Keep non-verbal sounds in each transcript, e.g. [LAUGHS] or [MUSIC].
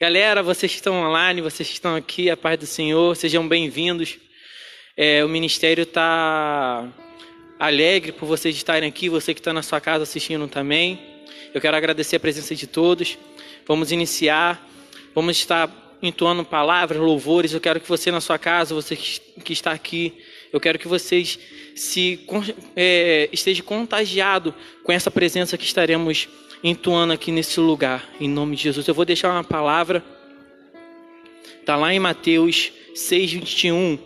Galera, vocês que estão online, vocês que estão aqui, a paz do Senhor, sejam bem-vindos. É, o ministério está alegre por vocês estarem aqui, você que está na sua casa assistindo também. Eu quero agradecer a presença de todos. Vamos iniciar, vamos estar entoando palavras, louvores. Eu quero que você na sua casa, você que está aqui, eu quero que vocês se é, esteja contagiado com essa presença que estaremos entoando aqui nesse lugar, em nome de Jesus. Eu vou deixar uma palavra, está lá em Mateus 6, 21.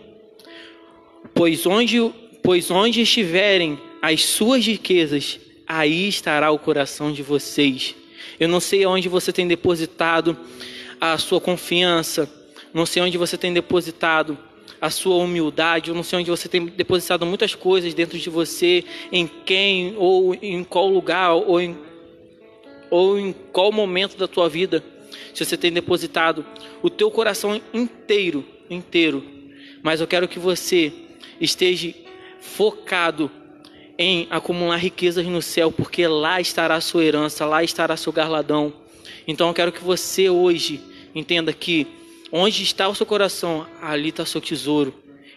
Pois onde, pois onde estiverem as suas riquezas, aí estará o coração de vocês. Eu não sei onde você tem depositado a sua confiança, não sei onde você tem depositado a sua humildade, eu não sei onde você tem depositado muitas coisas dentro de você, em quem ou em qual lugar ou em ou em qual momento da tua vida se você tem depositado o teu coração inteiro, inteiro. Mas eu quero que você esteja focado em acumular riquezas no céu, porque lá estará a sua herança, lá estará seu garladão. Então eu quero que você hoje entenda que onde está o seu coração, ali está o seu tesouro.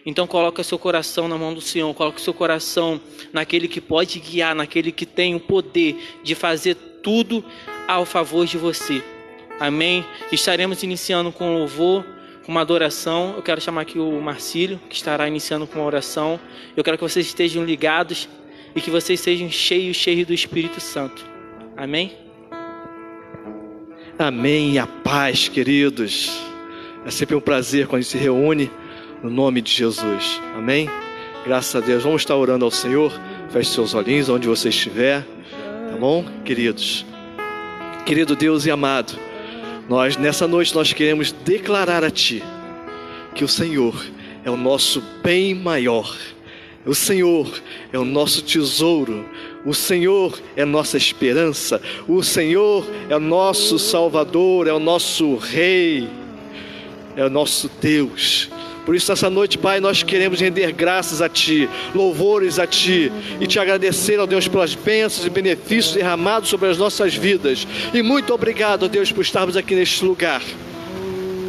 Então coloca seu coração na mão do Senhor, coloca seu coração naquele que pode guiar, naquele que tem o poder de fazer tudo ao favor de você. Amém? Estaremos iniciando com louvor, com uma adoração. Eu quero chamar aqui o Marcílio, que estará iniciando com uma oração. Eu quero que vocês estejam ligados e que vocês sejam cheios, cheios do Espírito Santo. Amém? Amém. A paz, queridos. É sempre um prazer quando a gente se reúne no nome de Jesus. Amém? Graças a Deus. Vamos estar orando ao Senhor. Feche seus olhinhos onde você estiver. Tá bom, queridos? Querido Deus e amado, nós nessa noite nós queremos declarar a Ti que o Senhor é o nosso bem maior. O Senhor é o nosso tesouro, o Senhor é nossa esperança, o Senhor é o nosso Salvador, é o nosso Rei, é o nosso Deus. Por isso, essa noite, Pai, nós queremos render graças a Ti, louvores a Ti e te agradecer, ó Deus, pelas bênçãos e benefícios derramados sobre as nossas vidas. E muito obrigado, ó Deus, por estarmos aqui neste lugar,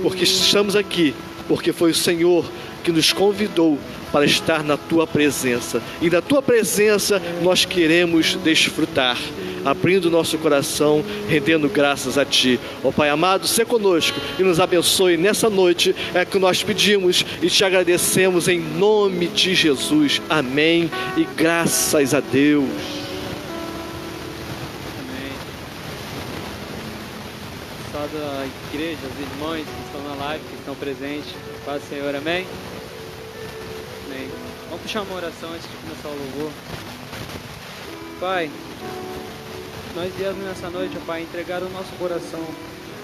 porque estamos aqui, porque foi o Senhor que nos convidou para estar na tua presença. E da tua presença nós queremos desfrutar abrindo nosso coração, rendendo graças a Ti. Ó Pai amado, se conosco e nos abençoe nessa noite, é que nós pedimos e te agradecemos em nome de Jesus. Amém. E graças a Deus. Da igreja, os irmãos que estão na live, que estão presentes, Paz Senhor, amém? Amém. Vamos puxar uma oração antes de começar o louvor. Pai, nós viemos nessa noite, ó Pai, entregar o nosso coração,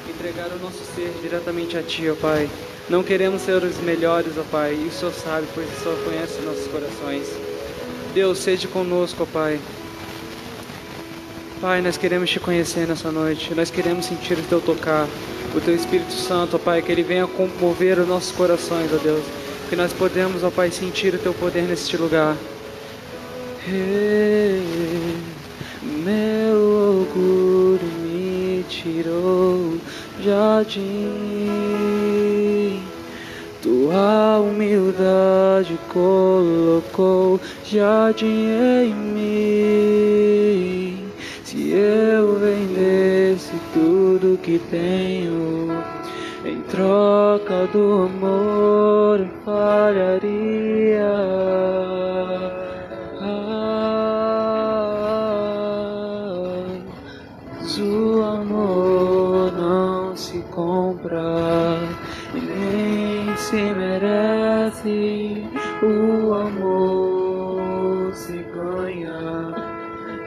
entregar o nosso ser diretamente a Ti, ó Pai. Não queremos ser os melhores, ó Pai, e o Senhor sabe, pois o Senhor conhece nossos corações. Deus, seja conosco, ó Pai. Pai, nós queremos te conhecer nessa noite, nós queremos sentir o Teu tocar, o Teu Espírito Santo, ó Pai, que Ele venha comover os nossos corações, ó Deus. Que nós podemos, ó Pai, sentir o Teu poder neste lugar. Hey, meu orgulho me tirou jardim. Tua humildade colocou jardim em mim. Se eu vendesse tudo que tenho em troca do amor, falharia. Merece. O amor se ganha,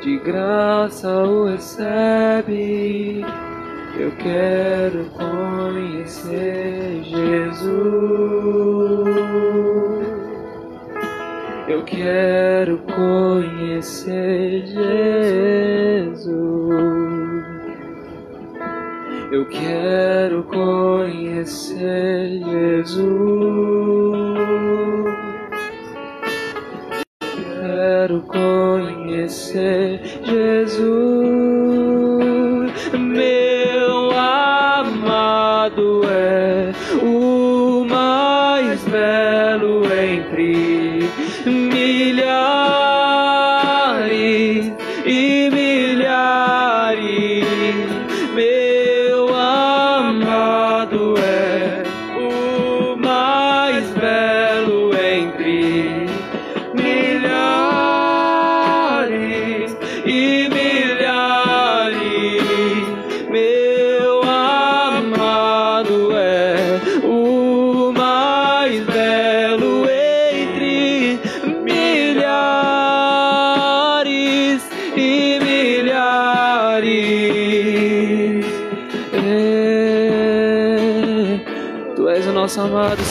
de graça o recebe. Eu quero conhecer Jesus. Eu quero conhecer Jesus. Eu quero conhecer Jesus. Conhecer Jesus,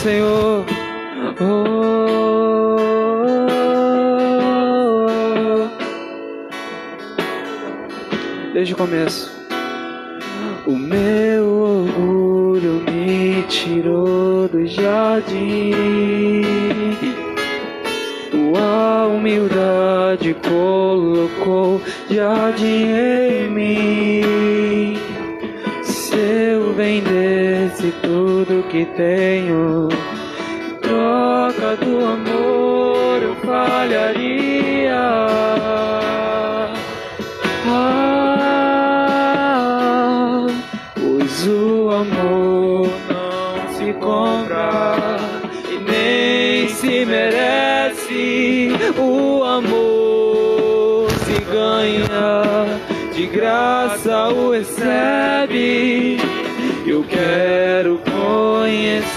Senhor. Oh. Desde o começo. O meu orgulho me tirou do jardim. Tua humildade colocou jardim em mim. Vendesse tudo que tenho, troca do amor eu falharia. Quero conhecer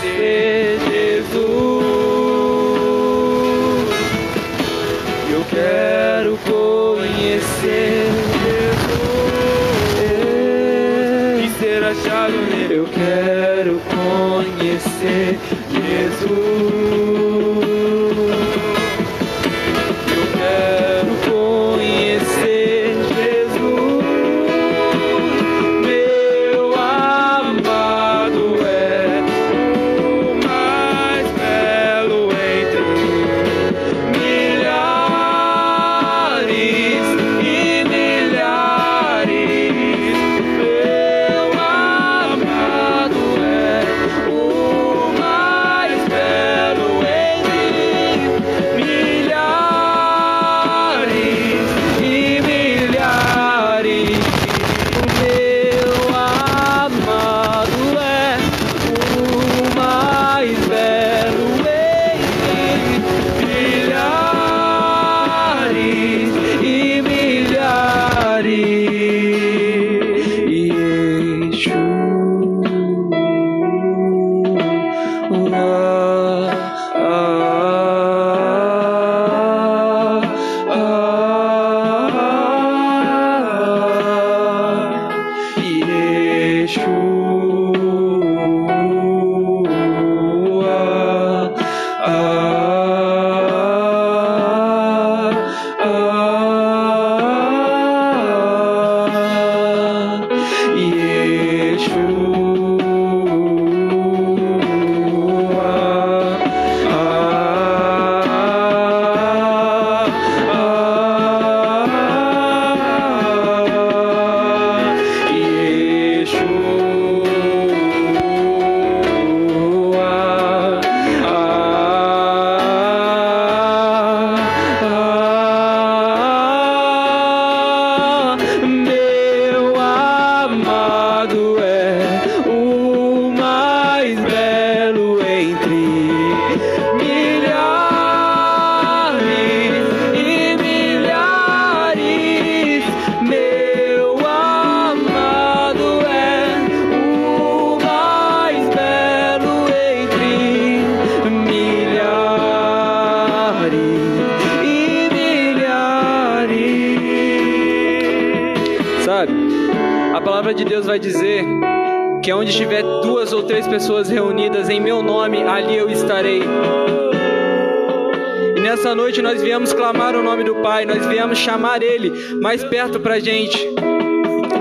chamar Ele mais perto pra gente.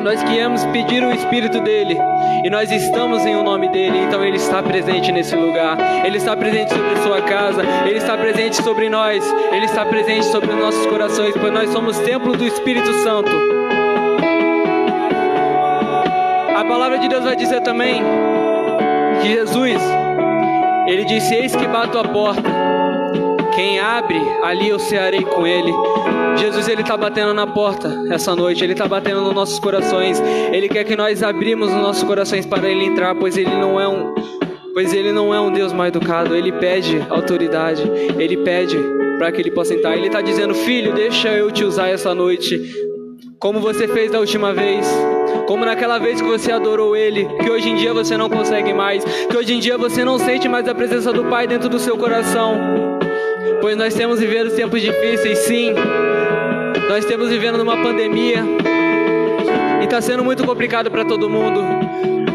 Nós viemos pedir o Espírito dele e nós estamos em o nome dele, então ele está presente nesse lugar. Ele está presente sobre a sua casa, ele está presente sobre nós, ele está presente sobre os nossos corações, pois nós somos templo do Espírito Santo. A palavra de Deus vai dizer também Jesus, ele disse: Eis que bato a porta. Quem abre, ali eu cearei com ele. Jesus ele está batendo na porta essa noite, ele está batendo nos nossos corações. Ele quer que nós abrimos os nossos corações para ele entrar, pois ele não é um pois ele não é um Deus mal educado, ele pede autoridade, ele pede para que ele possa entrar. Ele está dizendo: Filho, deixa eu te usar essa noite, como você fez da última vez. Como naquela vez que você adorou Ele, que hoje em dia você não consegue mais, que hoje em dia você não sente mais a presença do Pai dentro do seu coração. Pois nós temos vivido tempos difíceis, sim. Nós estamos vivendo numa pandemia e está sendo muito complicado para todo mundo.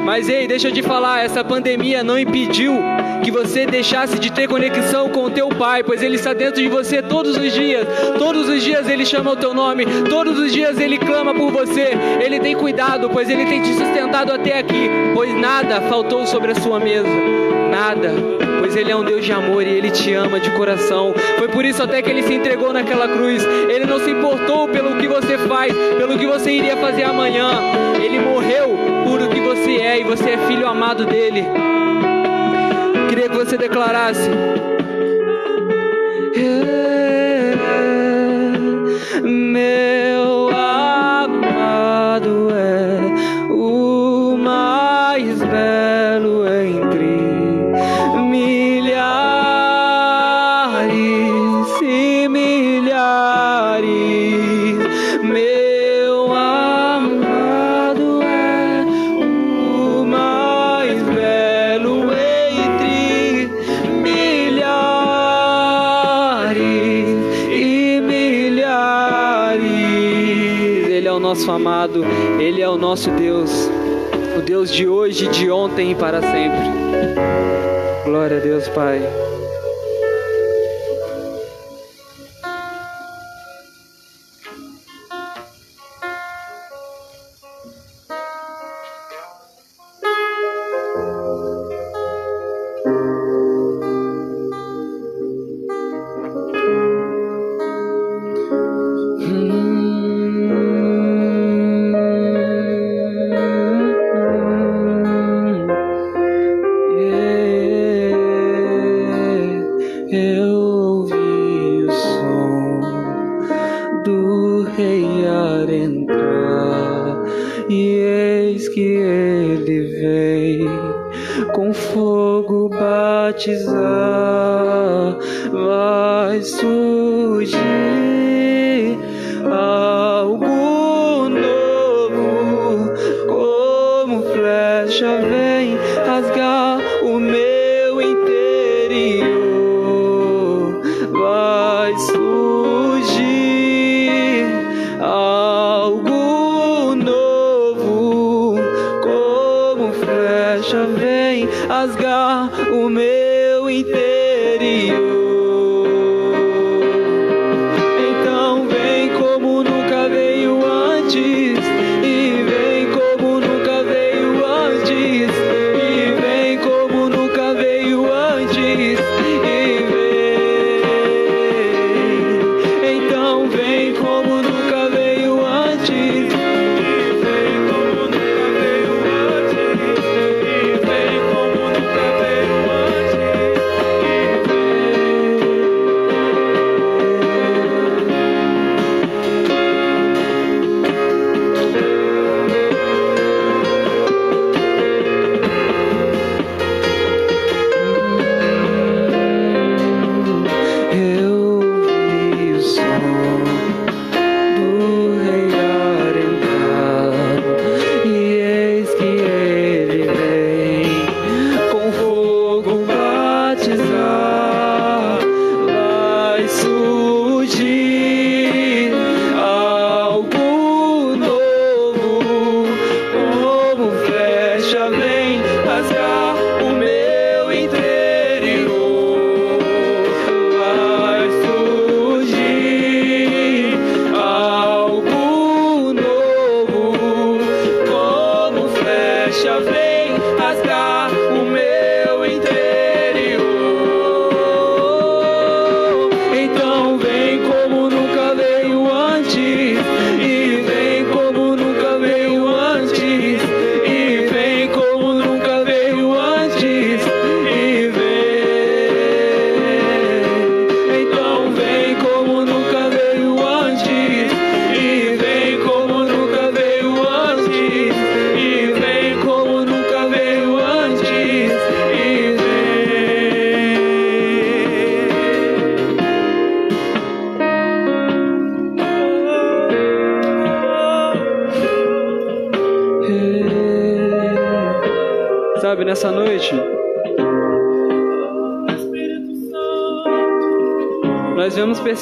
Mas ei, deixa eu te falar, essa pandemia não impediu que você deixasse de ter conexão com o teu pai, pois ele está dentro de você todos os dias. Todos os dias ele chama o teu nome, todos os dias ele clama por você. Ele tem cuidado, pois ele tem te sustentado até aqui, pois nada faltou sobre a sua mesa. Nada pois Ele é um Deus de amor e Ele te ama de coração. Foi por isso até que Ele se entregou naquela cruz. Ele não se importou pelo que você faz, pelo que você iria fazer amanhã. Ele morreu por o que você é e você é filho amado dele. Queria que você declarasse. Meu amado o nosso Deus, o Deus de hoje, de ontem e para sempre. Glória a Deus, Pai.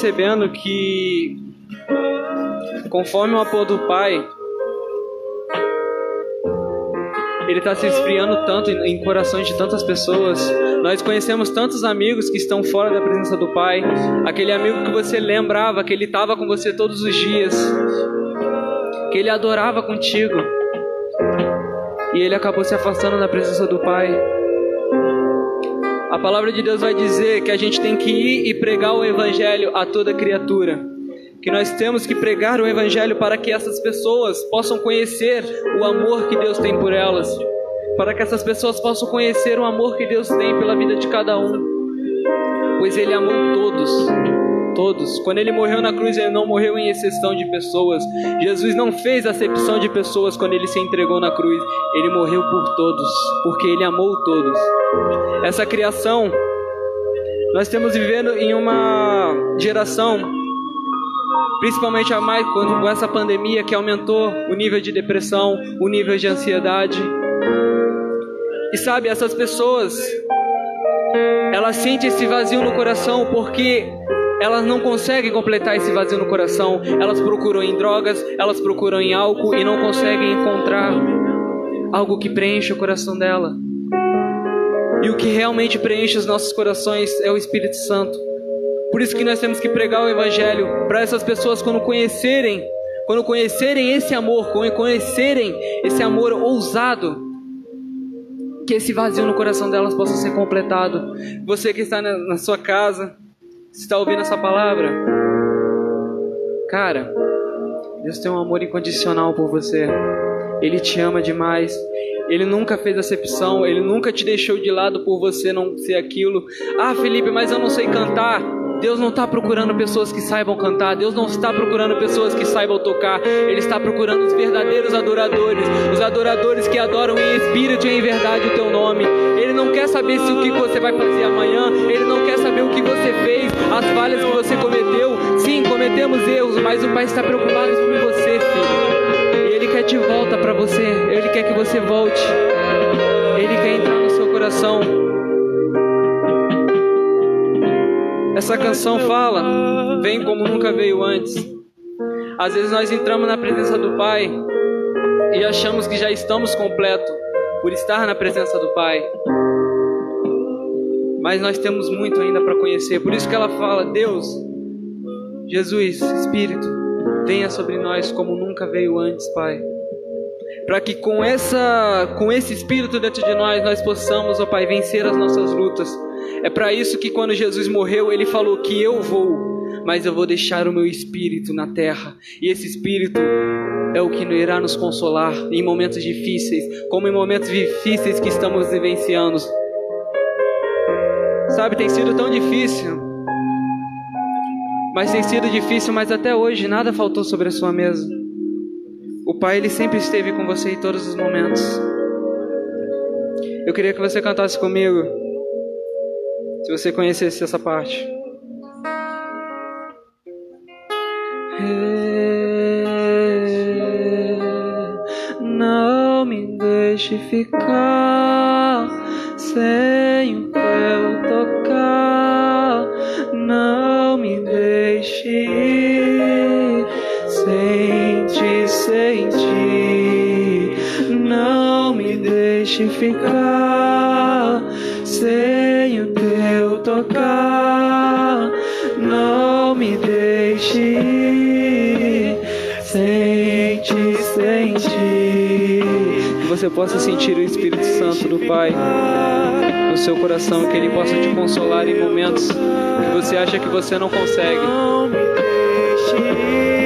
Percebendo que, conforme o amor do Pai, ele está se esfriando tanto em corações de tantas pessoas. Nós conhecemos tantos amigos que estão fora da presença do Pai. Aquele amigo que você lembrava que ele estava com você todos os dias, que ele adorava contigo, e ele acabou se afastando da presença do Pai. Palavra de Deus vai dizer que a gente tem que ir e pregar o Evangelho a toda criatura. Que nós temos que pregar o Evangelho para que essas pessoas possam conhecer o amor que Deus tem por elas, para que essas pessoas possam conhecer o amor que Deus tem pela vida de cada um, pois Ele amou todos, todos. Quando Ele morreu na cruz, Ele não morreu em exceção de pessoas. Jesus não fez acepção de pessoas quando Ele se entregou na cruz. Ele morreu por todos, porque Ele amou todos. Essa criação, nós estamos vivendo em uma geração principalmente a mais com essa pandemia que aumentou o nível de depressão, o nível de ansiedade. E sabe, essas pessoas, elas sentem esse vazio no coração porque elas não conseguem completar esse vazio no coração. Elas procuram em drogas, elas procuram em álcool e não conseguem encontrar algo que preencha o coração dela. E o que realmente preenche os nossos corações é o Espírito Santo. Por isso que nós temos que pregar o evangelho para essas pessoas quando conhecerem, quando conhecerem esse amor, quando conhecerem esse amor ousado, que esse vazio no coração delas possa ser completado. Você que está na, na sua casa, está ouvindo essa palavra, cara, Deus tem um amor incondicional por você. Ele te ama demais. Ele nunca fez acepção, ele nunca te deixou de lado por você não ser aquilo. Ah, Felipe, mas eu não sei cantar. Deus não está procurando pessoas que saibam cantar, Deus não está procurando pessoas que saibam tocar, Ele está procurando os verdadeiros adoradores, os adoradores que adoram em espírito e em verdade o teu nome. Ele não quer saber se o que você vai fazer amanhã, Ele não quer saber o que você fez, as falhas que você cometeu. Sim, cometemos erros, mas o Pai está preocupado com você, filho. Ele quer te volta para você, Ele quer que você volte, Ele quer entrar no seu coração. Essa canção fala: Vem como nunca veio antes. Às vezes nós entramos na presença do Pai e achamos que já estamos completos por estar na presença do Pai. Mas nós temos muito ainda para conhecer. Por isso que ela fala: Deus, Jesus, Espírito, venha sobre nós como nunca veio antes, Pai. Para que com essa com esse espírito dentro de nós nós possamos, ó Pai, vencer as nossas lutas é para isso que quando Jesus morreu, ele falou que eu vou, mas eu vou deixar o meu espírito na terra. E esse espírito é o que irá nos consolar em momentos difíceis, como em momentos difíceis que estamos vivenciando. Sabe, tem sido tão difícil. Mas tem sido difícil, mas até hoje nada faltou sobre a sua mesa. Pai, ele sempre esteve com você em todos os momentos. Eu queria que você cantasse comigo. Se você conhecesse essa parte. Não me deixe ficar sem o teu tocar. Não me deixe ir sem te sentir. Não me deixe ficar sem o tocar, não me deixe sentir, sentir. Que você possa sentir o Espírito Santo do Pai no seu coração, que Ele possa te consolar em momentos que você acha que você não consegue. Não me deixe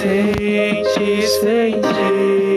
sentir, sentir. Às vezes,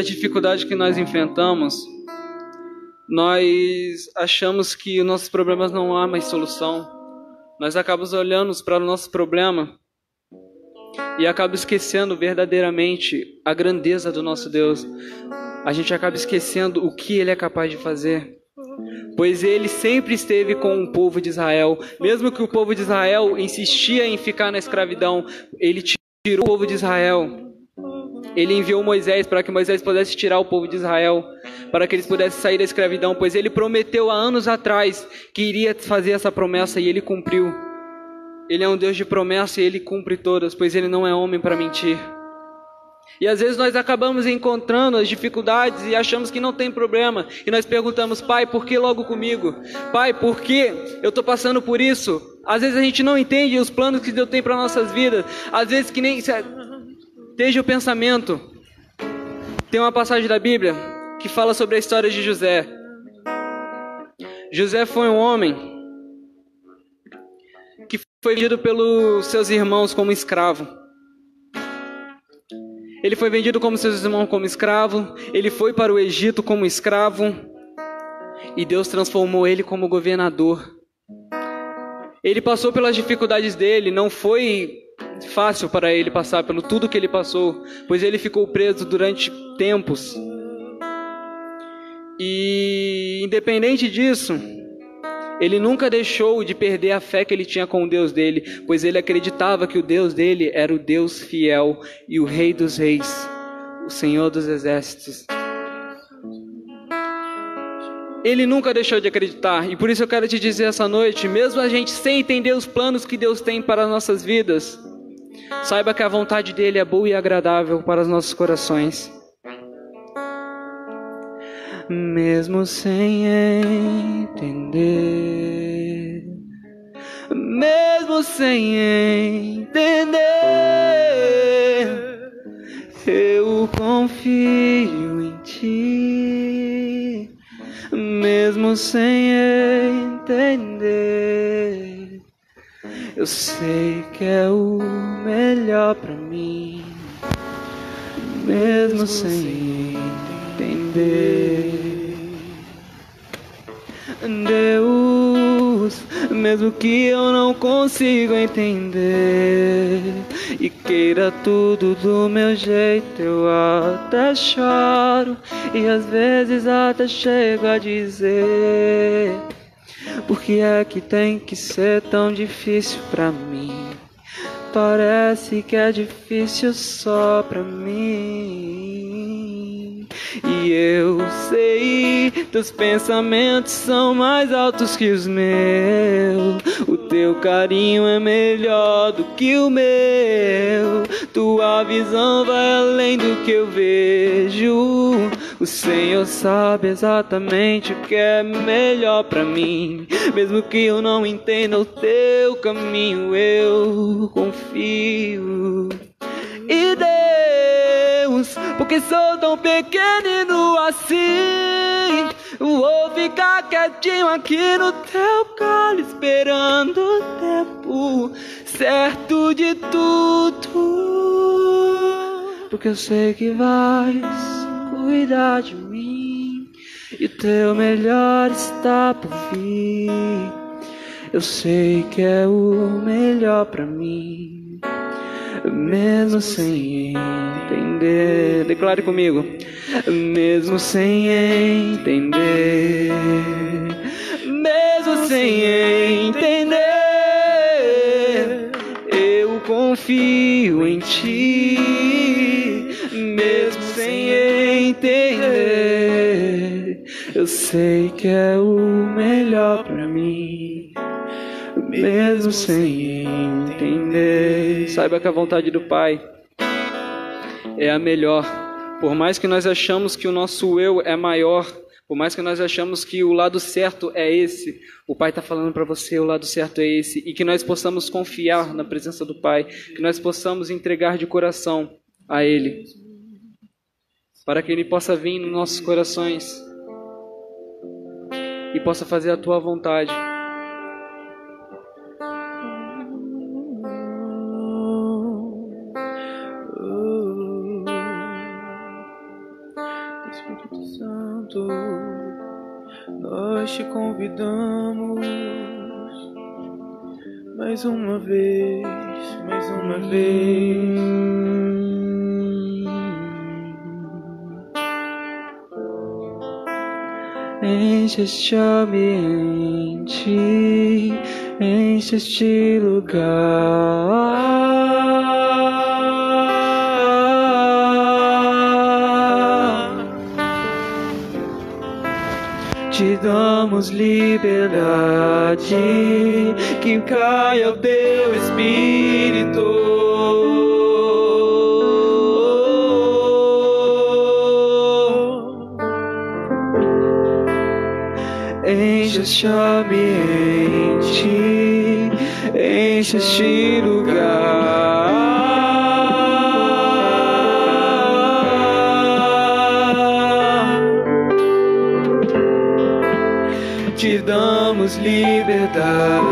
na dificuldade que nós enfrentamos, nós achamos que os nossos problemas não há mais solução. Nós acabamos olhando para o nosso problema e acabamos esquecendo verdadeiramente a grandeza do nosso Deus. A gente acaba esquecendo o que Ele é capaz de fazer. Pois ele sempre esteve com o povo de Israel, mesmo que o povo de Israel insistia em ficar na escravidão, ele tirou o povo de Israel ele enviou Moisés para que Moisés pudesse tirar o povo de Israel, para que eles pudessem sair da escravidão, pois ele prometeu há anos atrás que iria fazer essa promessa e ele cumpriu. Ele é um Deus de promessa e ele cumpre todas, pois ele não é homem para mentir. E às vezes nós acabamos encontrando as dificuldades e achamos que não tem problema. E nós perguntamos, pai, por que logo comigo? Pai, por que eu estou passando por isso? Às vezes a gente não entende os planos que Deus tem para nossas vidas. Às vezes que nem Esteja o pensamento. Tem uma passagem da Bíblia que fala sobre a história de José. José foi um homem que foi vendido pelos seus irmãos como escravo. Ele foi vendido como seus irmãos como escravo, ele foi para o Egito como escravo e Deus transformou ele como governador. Ele passou pelas dificuldades dele, não foi fácil para ele passar pelo tudo que ele passou, pois ele ficou preso durante tempos. E independente disso, ele nunca deixou de perder a fé que ele tinha com o Deus dele, pois ele acreditava que o Deus dele era o Deus fiel e o Rei dos Reis, o Senhor dos Exércitos. Ele nunca deixou de acreditar, e por isso eu quero te dizer essa noite, mesmo a gente sem entender os planos que Deus tem para as nossas vidas, Saiba que a vontade dele é boa e agradável para os nossos corações. Mesmo sem entender, mesmo sem entender, eu confio em ti, mesmo sem entender. Eu sei que é o melhor para mim, mesmo sem entender. Deus, mesmo que eu não consiga entender e queira tudo do meu jeito, eu até choro e às vezes até chego a dizer por que é que tem que ser tão difícil pra mim? Parece que é difícil só pra mim. E eu sei, teus pensamentos são mais altos que os meus. O teu carinho é melhor do que o meu. Tua visão vai além do que eu vejo. O Senhor sabe exatamente o que é melhor para mim. Mesmo que eu não entenda o teu caminho, eu confio. E Deus, porque sou tão pequenino assim, vou ficar quietinho aqui no teu colo, esperando o tempo certo de tudo. Porque eu sei que vais cuidar de mim e teu melhor está por vir. Eu sei que é o melhor para mim, mesmo sem entender. Declare comigo, mesmo sem entender, mesmo sem entender, eu confio em ti, mesmo sem entender. Eu sei que é o melhor para mim, mesmo sem entender. Saiba que a vontade do Pai é a melhor. Por mais que nós achamos que o nosso eu é maior, por mais que nós achamos que o lado certo é esse, o Pai está falando para você o lado certo é esse, e que nós possamos confiar na presença do Pai, que nós possamos entregar de coração a Ele para que Ele possa vir nos nossos corações e possa fazer a tua vontade. nós te convidamos mais uma vez, mais uma vez. Enche este ambiente, enche este lugar. damos liberdade. Quem cai ao teu espírito. enche este ambiente, enche este lugar. возле беда.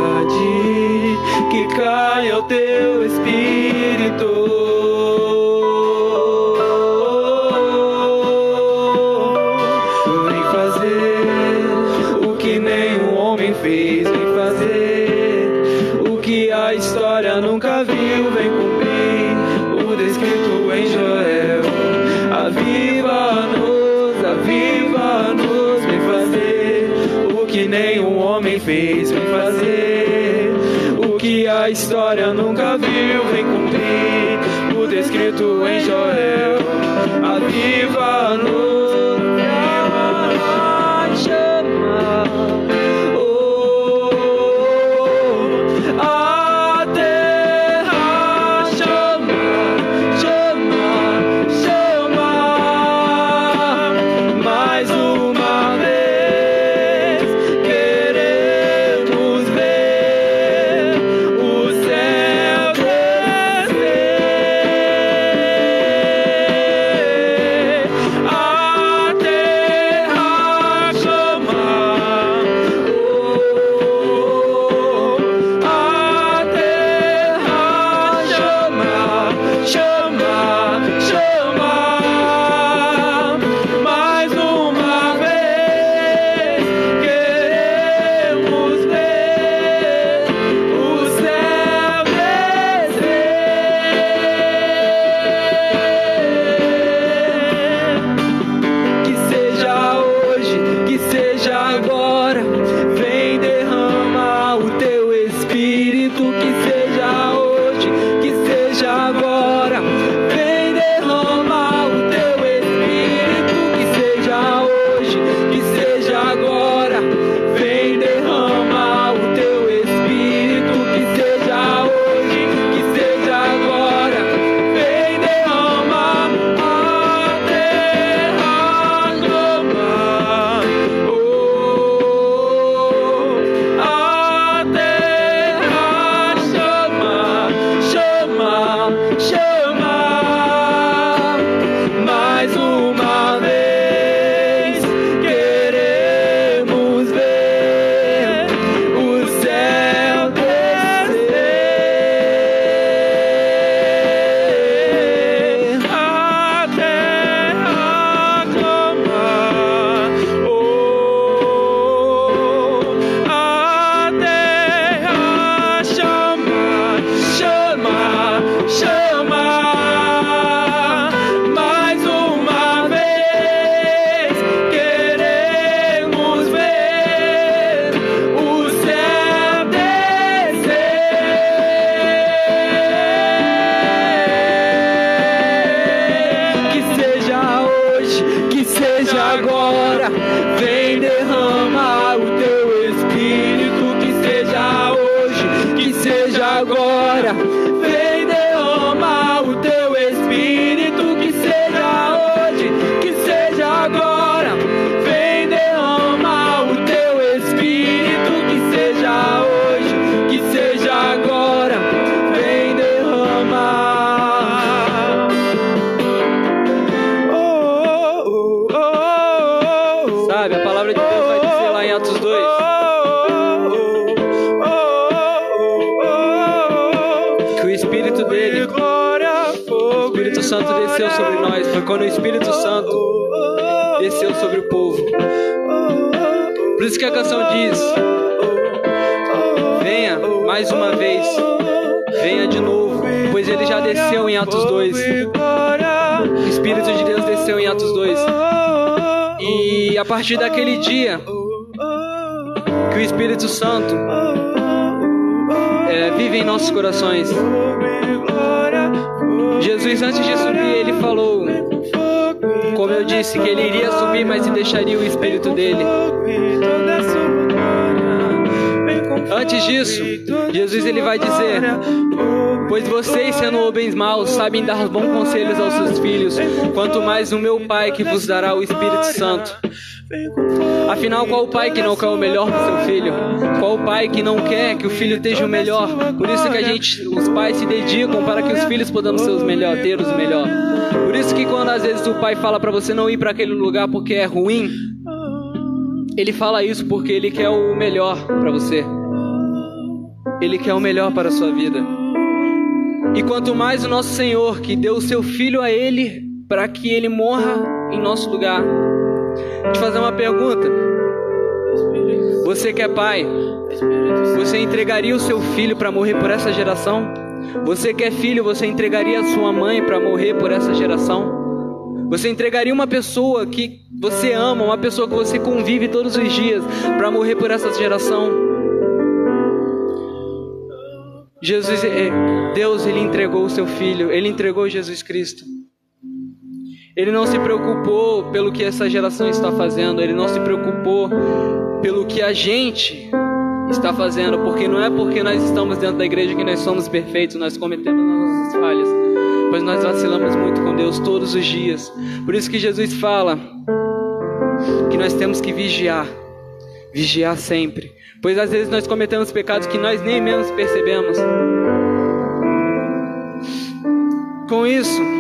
Partir daquele dia que o Espírito Santo é, vive em nossos corações. Jesus, antes de subir, ele falou, como eu disse, que ele iria subir, mas e deixaria o Espírito dele. Antes disso, Jesus ele vai dizer: Pois vocês, sendo homens maus, sabem dar bons conselhos aos seus filhos, quanto mais o meu Pai que vos dará o Espírito Santo. Afinal, qual o pai que não quer o melhor para seu filho? Qual o pai que não quer que o filho esteja o melhor? Por isso que a gente, os pais se dedicam para que os filhos possam ser os melhores, ter os melhores. Por isso que quando às vezes o pai fala para você não ir para aquele lugar porque é ruim, ele fala isso porque ele quer o melhor para você. Ele quer o melhor para a sua vida. E quanto mais o nosso Senhor, que deu o seu filho a ele para que ele morra em nosso lugar, te fazer uma pergunta. Você que é pai, você entregaria o seu filho para morrer por essa geração? Você que é filho, você entregaria a sua mãe para morrer por essa geração? Você entregaria uma pessoa que você ama, uma pessoa que você convive todos os dias, para morrer por essa geração? Jesus, eh, Deus, ele entregou o seu filho, ele entregou Jesus Cristo. Ele não se preocupou pelo que essa geração está fazendo, ele não se preocupou pelo que a gente está fazendo, porque não é porque nós estamos dentro da igreja que nós somos perfeitos, nós cometemos nossas falhas, pois nós vacilamos muito com Deus todos os dias. Por isso que Jesus fala que nós temos que vigiar, vigiar sempre, pois às vezes nós cometemos pecados que nós nem mesmo percebemos. Com isso,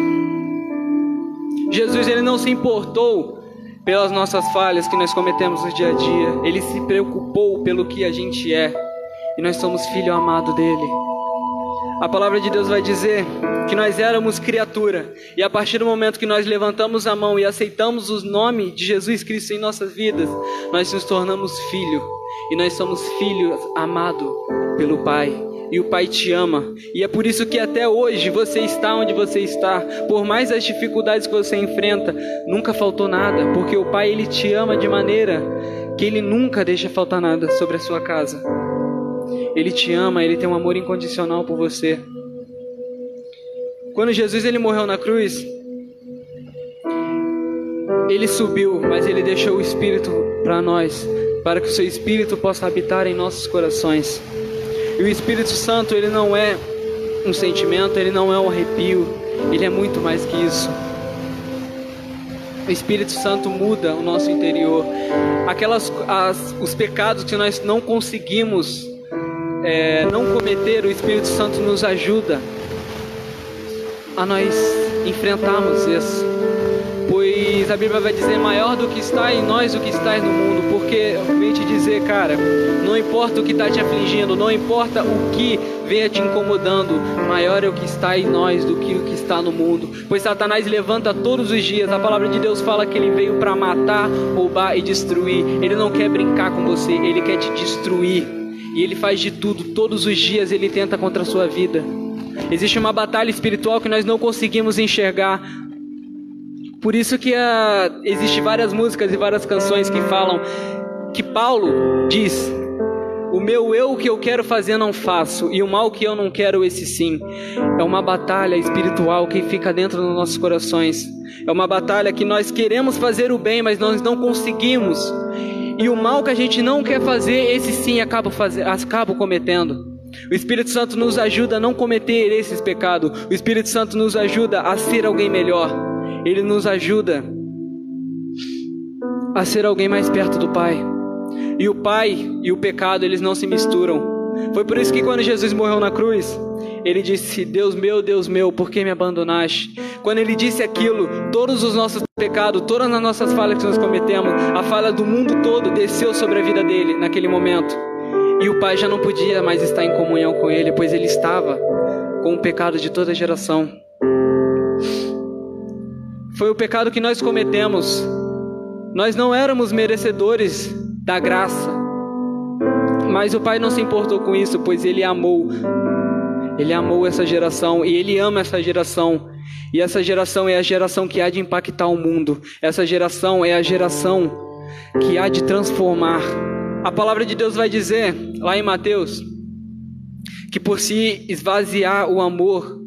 Jesus ele não se importou pelas nossas falhas que nós cometemos no dia a dia. Ele se preocupou pelo que a gente é. E nós somos filho amado dele. A palavra de Deus vai dizer que nós éramos criatura, e a partir do momento que nós levantamos a mão e aceitamos o nome de Jesus Cristo em nossas vidas, nós nos tornamos filho, e nós somos filhos amados pelo Pai e o Pai te ama. E é por isso que até hoje você está onde você está. Por mais as dificuldades que você enfrenta, nunca faltou nada, porque o Pai ele te ama de maneira que ele nunca deixa faltar nada sobre a sua casa. Ele te ama, ele tem um amor incondicional por você. Quando Jesus ele morreu na cruz, ele subiu, mas ele deixou o espírito para nós, para que o seu espírito possa habitar em nossos corações. E o Espírito Santo, ele não é um sentimento, ele não é um arrepio, ele é muito mais que isso. O Espírito Santo muda o nosso interior. Aquelas, as, os pecados que nós não conseguimos é, não cometer, o Espírito Santo nos ajuda a nós enfrentarmos isso. A Bíblia vai dizer: maior do que está em nós o que está no mundo. Porque vim te dizer, cara, não importa o que está te afligindo, não importa o que venha te incomodando, maior é o que está em nós do que o que está no mundo. Pois Satanás levanta todos os dias. A palavra de Deus fala que ele veio para matar, roubar e destruir. Ele não quer brincar com você, ele quer te destruir. E ele faz de tudo, todos os dias ele tenta contra a sua vida. Existe uma batalha espiritual que nós não conseguimos enxergar. Por isso que uh, existe várias músicas e várias canções que falam que Paulo diz: O meu eu que eu quero fazer não faço, e o mal que eu não quero, esse sim. É uma batalha espiritual que fica dentro dos nossos corações. É uma batalha que nós queremos fazer o bem, mas nós não conseguimos. E o mal que a gente não quer fazer, esse sim acaba, fazer, acaba cometendo. O Espírito Santo nos ajuda a não cometer esses pecados. O Espírito Santo nos ajuda a ser alguém melhor. Ele nos ajuda a ser alguém mais perto do Pai. E o Pai e o pecado, eles não se misturam. Foi por isso que quando Jesus morreu na cruz, ele disse: Deus meu, Deus meu, por que me abandonaste? Quando ele disse aquilo, todos os nossos pecados, todas as nossas falhas que nós cometemos, a falha do mundo todo desceu sobre a vida dele naquele momento. E o pai já não podia mais estar em comunhão com ele, pois ele estava com o pecado de toda a geração. Foi o pecado que nós cometemos. Nós não éramos merecedores da graça. Mas o Pai não se importou com isso, pois ele amou. Ele amou essa geração e ele ama essa geração. E essa geração é a geração que há de impactar o mundo. Essa geração é a geração que há de transformar. A palavra de Deus vai dizer, lá em Mateus, que por se esvaziar o amor,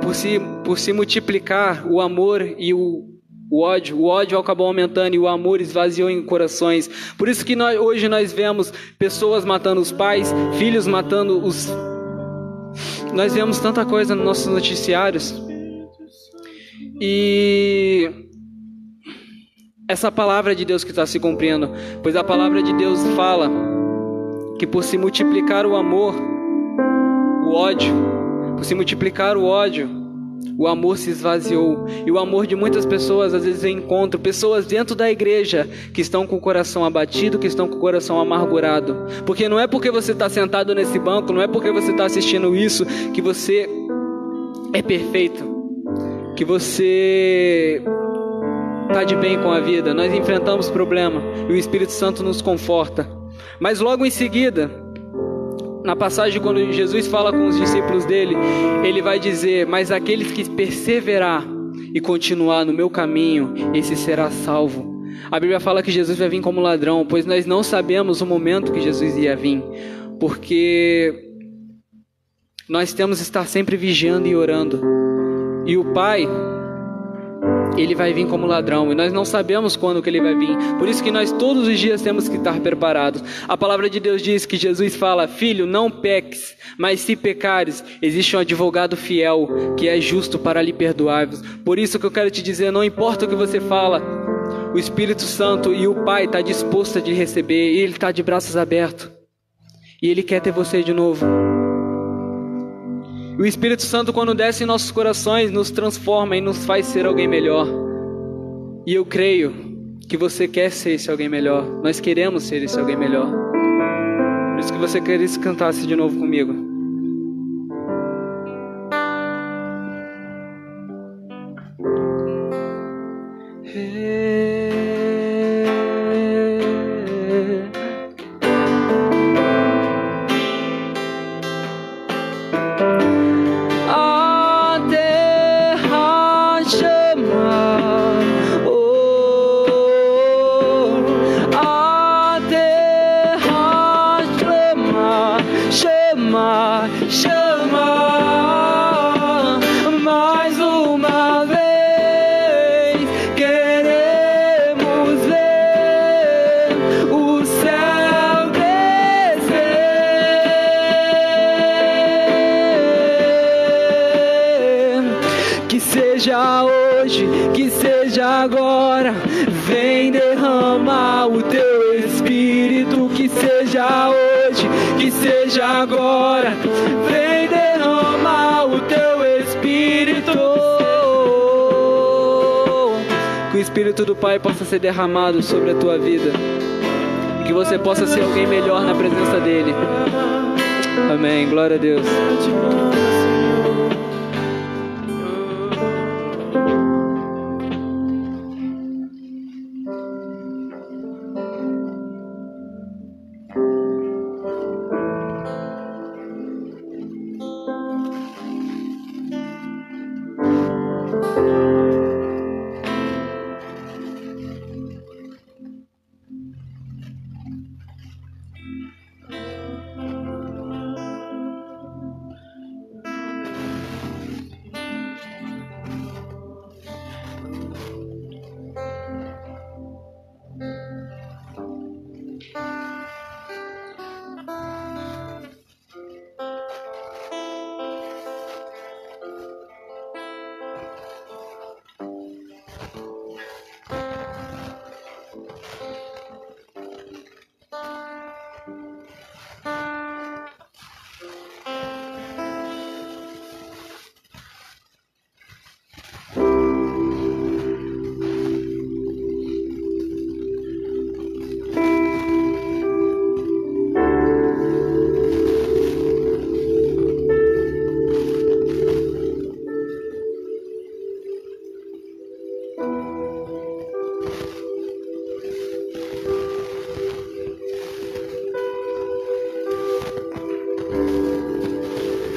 por se, por se multiplicar o amor e o, o ódio, o ódio acabou aumentando e o amor esvaziou em corações. Por isso que nós, hoje nós vemos pessoas matando os pais, filhos matando os. Nós vemos tanta coisa nos nossos noticiários. E essa palavra de Deus que está se cumprindo, pois a palavra de Deus fala que por se multiplicar o amor, o ódio, por se multiplicar o ódio, o amor se esvaziou. E o amor de muitas pessoas, às vezes eu encontro pessoas dentro da igreja que estão com o coração abatido, que estão com o coração amargurado. Porque não é porque você está sentado nesse banco, não é porque você está assistindo isso, que você é perfeito. Que você está de bem com a vida. Nós enfrentamos problema e o Espírito Santo nos conforta. Mas logo em seguida, na passagem quando Jesus fala com os discípulos dele, ele vai dizer: "Mas aqueles que perseverar e continuar no meu caminho, esse será salvo." A Bíblia fala que Jesus vai vir como ladrão, pois nós não sabemos o momento que Jesus ia vir, porque nós temos que estar sempre vigiando e orando. E o Pai, ele vai vir como ladrão e nós não sabemos quando que ele vai vir. Por isso que nós todos os dias temos que estar preparados. A palavra de Deus diz que Jesus fala: "Filho, não peques, mas se pecares, existe um advogado fiel que é justo para lhe perdoar-vos". Por isso que eu quero te dizer, não importa o que você fala, o Espírito Santo e o Pai está disposto a te receber, e ele está de braços abertos. E ele quer ter você de novo. O Espírito Santo, quando desce em nossos corações, nos transforma e nos faz ser alguém melhor. E eu creio que você quer ser esse alguém melhor. Nós queremos ser esse alguém melhor. Por isso que você queria cantasse de novo comigo. Derramado sobre a tua vida. E que você possa ser alguém melhor na presença dEle. Amém. Glória a Deus.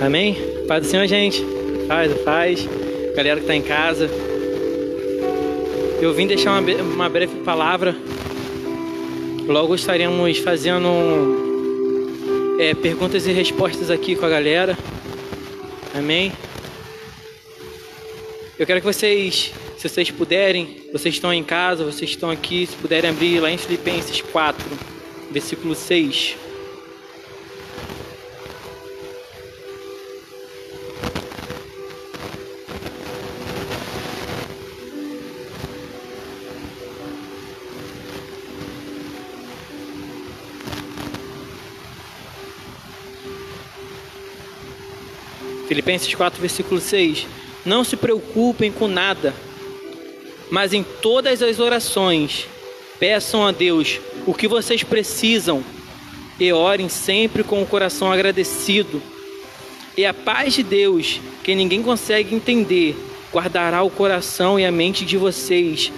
Amém? Paz do Senhor, gente. Paz, paz. Galera que está em casa. Eu vim deixar uma, uma breve palavra. Logo estaremos fazendo é, perguntas e respostas aqui com a galera. Amém? Eu quero que vocês, se vocês puderem, vocês estão em casa, vocês estão aqui, se puderem abrir lá em Filipenses 4, versículo 6. Filipenses 4, versículo 6. Não se preocupem com nada, mas em todas as orações peçam a Deus o que vocês precisam e orem sempre com o coração agradecido. E a paz de Deus, que ninguém consegue entender, guardará o coração e a mente de vocês,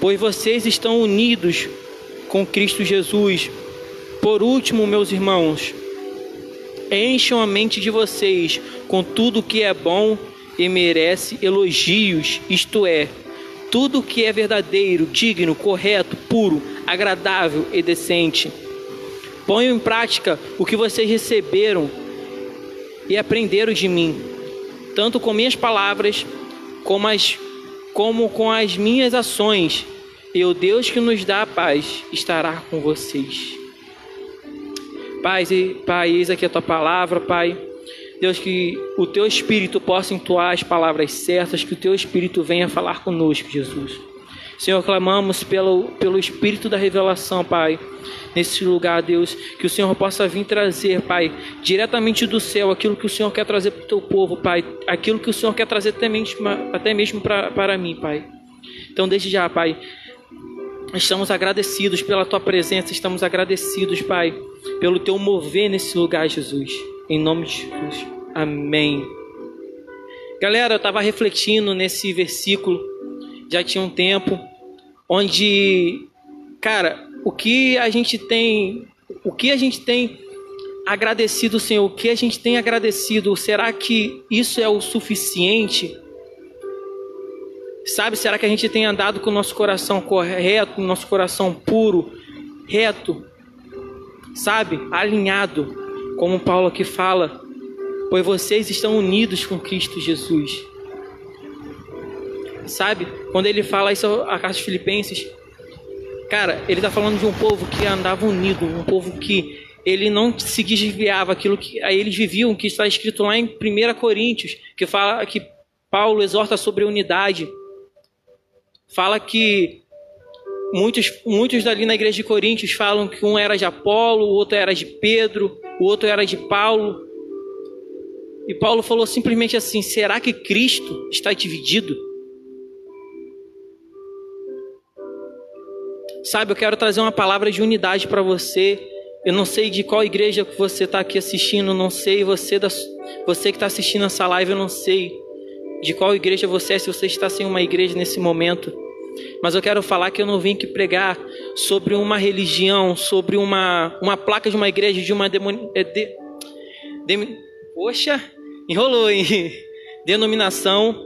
pois vocês estão unidos com Cristo Jesus. Por último, meus irmãos, encham a mente de vocês com tudo que é bom e merece elogios, isto é, tudo que é verdadeiro, digno, correto, puro, agradável e decente. Ponham em prática o que vocês receberam e aprenderam de mim, tanto com minhas palavras como, as, como com as minhas ações, e o Deus que nos dá a paz estará com vocês. Pai, Pai, eis aqui a tua palavra, Pai. Deus, que o teu Espírito possa entoar as palavras certas, que o teu Espírito venha falar conosco, Jesus. Senhor, clamamos pelo, pelo Espírito da revelação, Pai, nesse lugar, Deus, que o Senhor possa vir trazer, Pai, diretamente do céu, aquilo que o Senhor quer trazer para o teu povo, Pai, aquilo que o Senhor quer trazer até mesmo, até mesmo para mim, Pai. Então, desde já, Pai, Estamos agradecidos pela tua presença, estamos agradecidos, Pai, pelo teu mover nesse lugar, Jesus. Em nome de Jesus. Amém. Galera, eu estava refletindo nesse versículo, já tinha um tempo, onde, cara, o que a gente tem, o que a gente tem agradecido, Senhor, o que a gente tem agradecido, será que isso é o suficiente? Sabe, será que a gente tem andado com o nosso coração correto, nosso coração puro, reto? Sabe, alinhado, como Paulo aqui fala, pois vocês estão unidos com Cristo Jesus. Sabe, quando ele fala isso a carta de Filipenses, cara, ele está falando de um povo que andava unido, um povo que ele não se desviava aquilo que aí eles viviam, que está escrito lá em 1 Coríntios, que fala que Paulo exorta sobre a unidade fala que muitos, muitos dali na igreja de Coríntios falam que um era de Apolo, o outro era de Pedro, o outro era de Paulo. E Paulo falou simplesmente assim: será que Cristo está dividido? Sabe, eu quero trazer uma palavra de unidade para você. Eu não sei de qual igreja que você está aqui assistindo, não sei. Você, da, você que está assistindo essa live, eu não sei de qual igreja você é, se você está sem uma igreja nesse momento. Mas eu quero falar que eu não vim aqui pregar sobre uma religião, sobre uma, uma placa de uma igreja, de uma é, de, de, poxa, enrolou, hein? [LAUGHS] Denominação.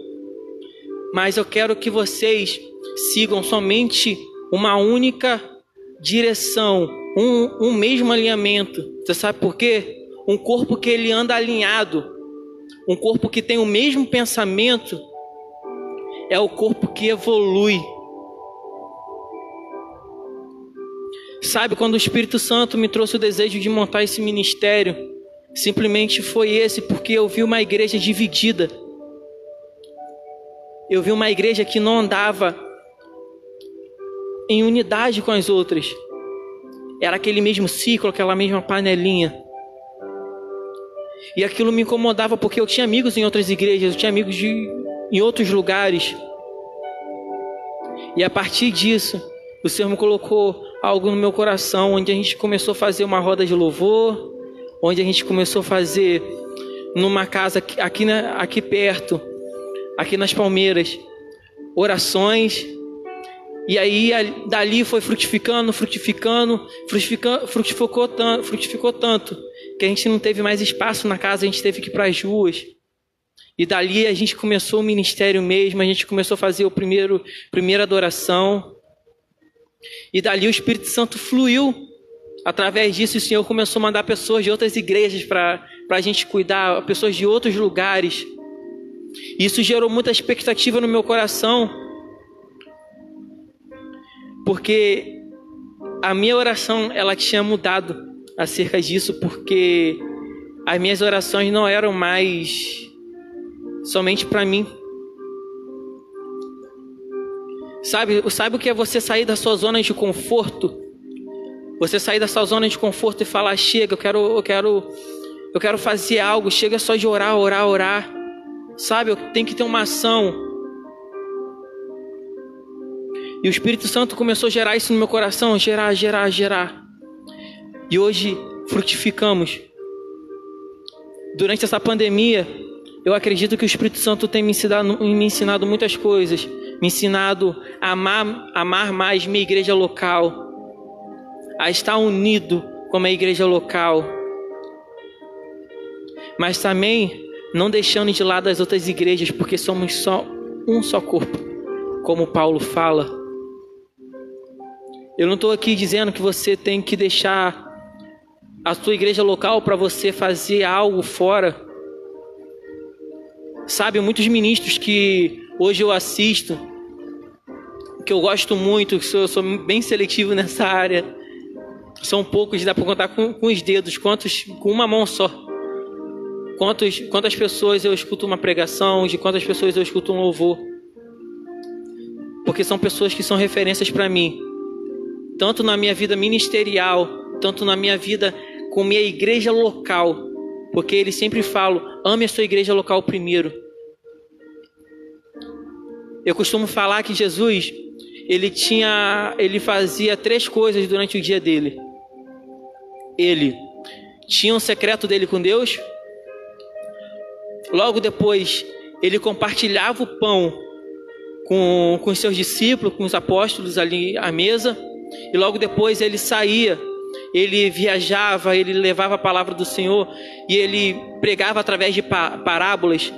Mas eu quero que vocês sigam somente uma única direção, um, um mesmo alinhamento. Você sabe por quê? Um corpo que ele anda alinhado um corpo que tem o mesmo pensamento é o corpo que evolui. Sabe, quando o Espírito Santo me trouxe o desejo de montar esse ministério, simplesmente foi esse, porque eu vi uma igreja dividida. Eu vi uma igreja que não andava em unidade com as outras. Era aquele mesmo ciclo, aquela mesma panelinha. E aquilo me incomodava porque eu tinha amigos em outras igrejas, eu tinha amigos de, em outros lugares. E a partir disso, o Senhor me colocou algo no meu coração, onde a gente começou a fazer uma roda de louvor, onde a gente começou a fazer numa casa aqui, aqui, aqui perto, aqui nas Palmeiras, orações. E aí dali foi frutificando, frutificando, frutificando frutificou tanto, frutificou tanto que a gente não teve mais espaço na casa, a gente teve que ir para as ruas. E dali a gente começou o ministério mesmo, a gente começou a fazer o primeiro primeira adoração. E dali o Espírito Santo fluiu. Através disso, o Senhor começou a mandar pessoas de outras igrejas para a gente cuidar, pessoas de outros lugares. Isso gerou muita expectativa no meu coração, porque a minha oração ela tinha mudado acerca disso, porque as minhas orações não eram mais somente para mim. Sabe, sabe o que é você sair da sua zona de conforto? Você sair da sua zona de conforto e falar: chega, eu quero, eu quero, eu quero fazer algo. Chega só de orar, orar, orar. Sabe, eu tenho que ter uma ação. E o Espírito Santo começou a gerar isso no meu coração, gerar, gerar, gerar. E hoje frutificamos. Durante essa pandemia, eu acredito que o Espírito Santo tem me ensinado, me ensinado muitas coisas, me ensinado a amar, amar mais minha igreja local, a estar unido com a igreja local, mas também não deixando de lado as outras igrejas, porque somos só um só corpo, como Paulo fala. Eu não estou aqui dizendo que você tem que deixar a sua igreja local para você fazer algo fora Sabe, muitos ministros que hoje eu assisto, que eu gosto muito, que sou, sou bem seletivo nessa área, são poucos, dá para contar com, com, os dedos, quantos, com uma mão só. Quantos, quantas pessoas eu escuto uma pregação, de quantas pessoas eu escuto um louvor. Porque são pessoas que são referências para mim, tanto na minha vida ministerial, tanto na minha vida com minha igreja local. Porque eles sempre falam: ame a sua igreja local primeiro. Eu costumo falar que Jesus, ele tinha, ele fazia três coisas durante o dia dele. Ele tinha um secreto dele com Deus. Logo depois, ele compartilhava o pão com, com seus discípulos, com os apóstolos ali à mesa. E logo depois ele saía ele viajava, ele levava a palavra do Senhor e ele pregava através de parábolas.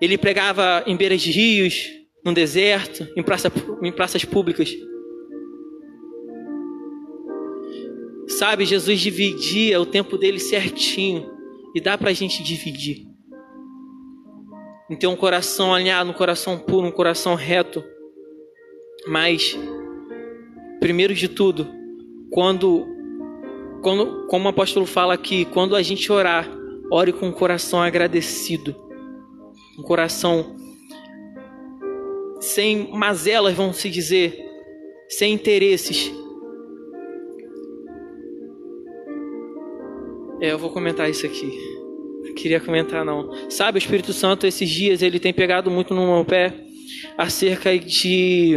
Ele pregava em beiras de rios, no deserto, em, praça, em praças públicas. Sabe, Jesus dividia o tempo dele certinho e dá para a gente dividir. Em ter um coração alinhado, um coração puro, um coração reto. Mas, primeiro de tudo, quando, quando, como o apóstolo fala aqui, quando a gente orar, ore com o coração agradecido, um coração sem mazelas, vamos se dizer, sem interesses. É, eu vou comentar isso aqui. Não queria comentar não. Sabe, o Espírito Santo esses dias ele tem pegado muito no meu pé acerca de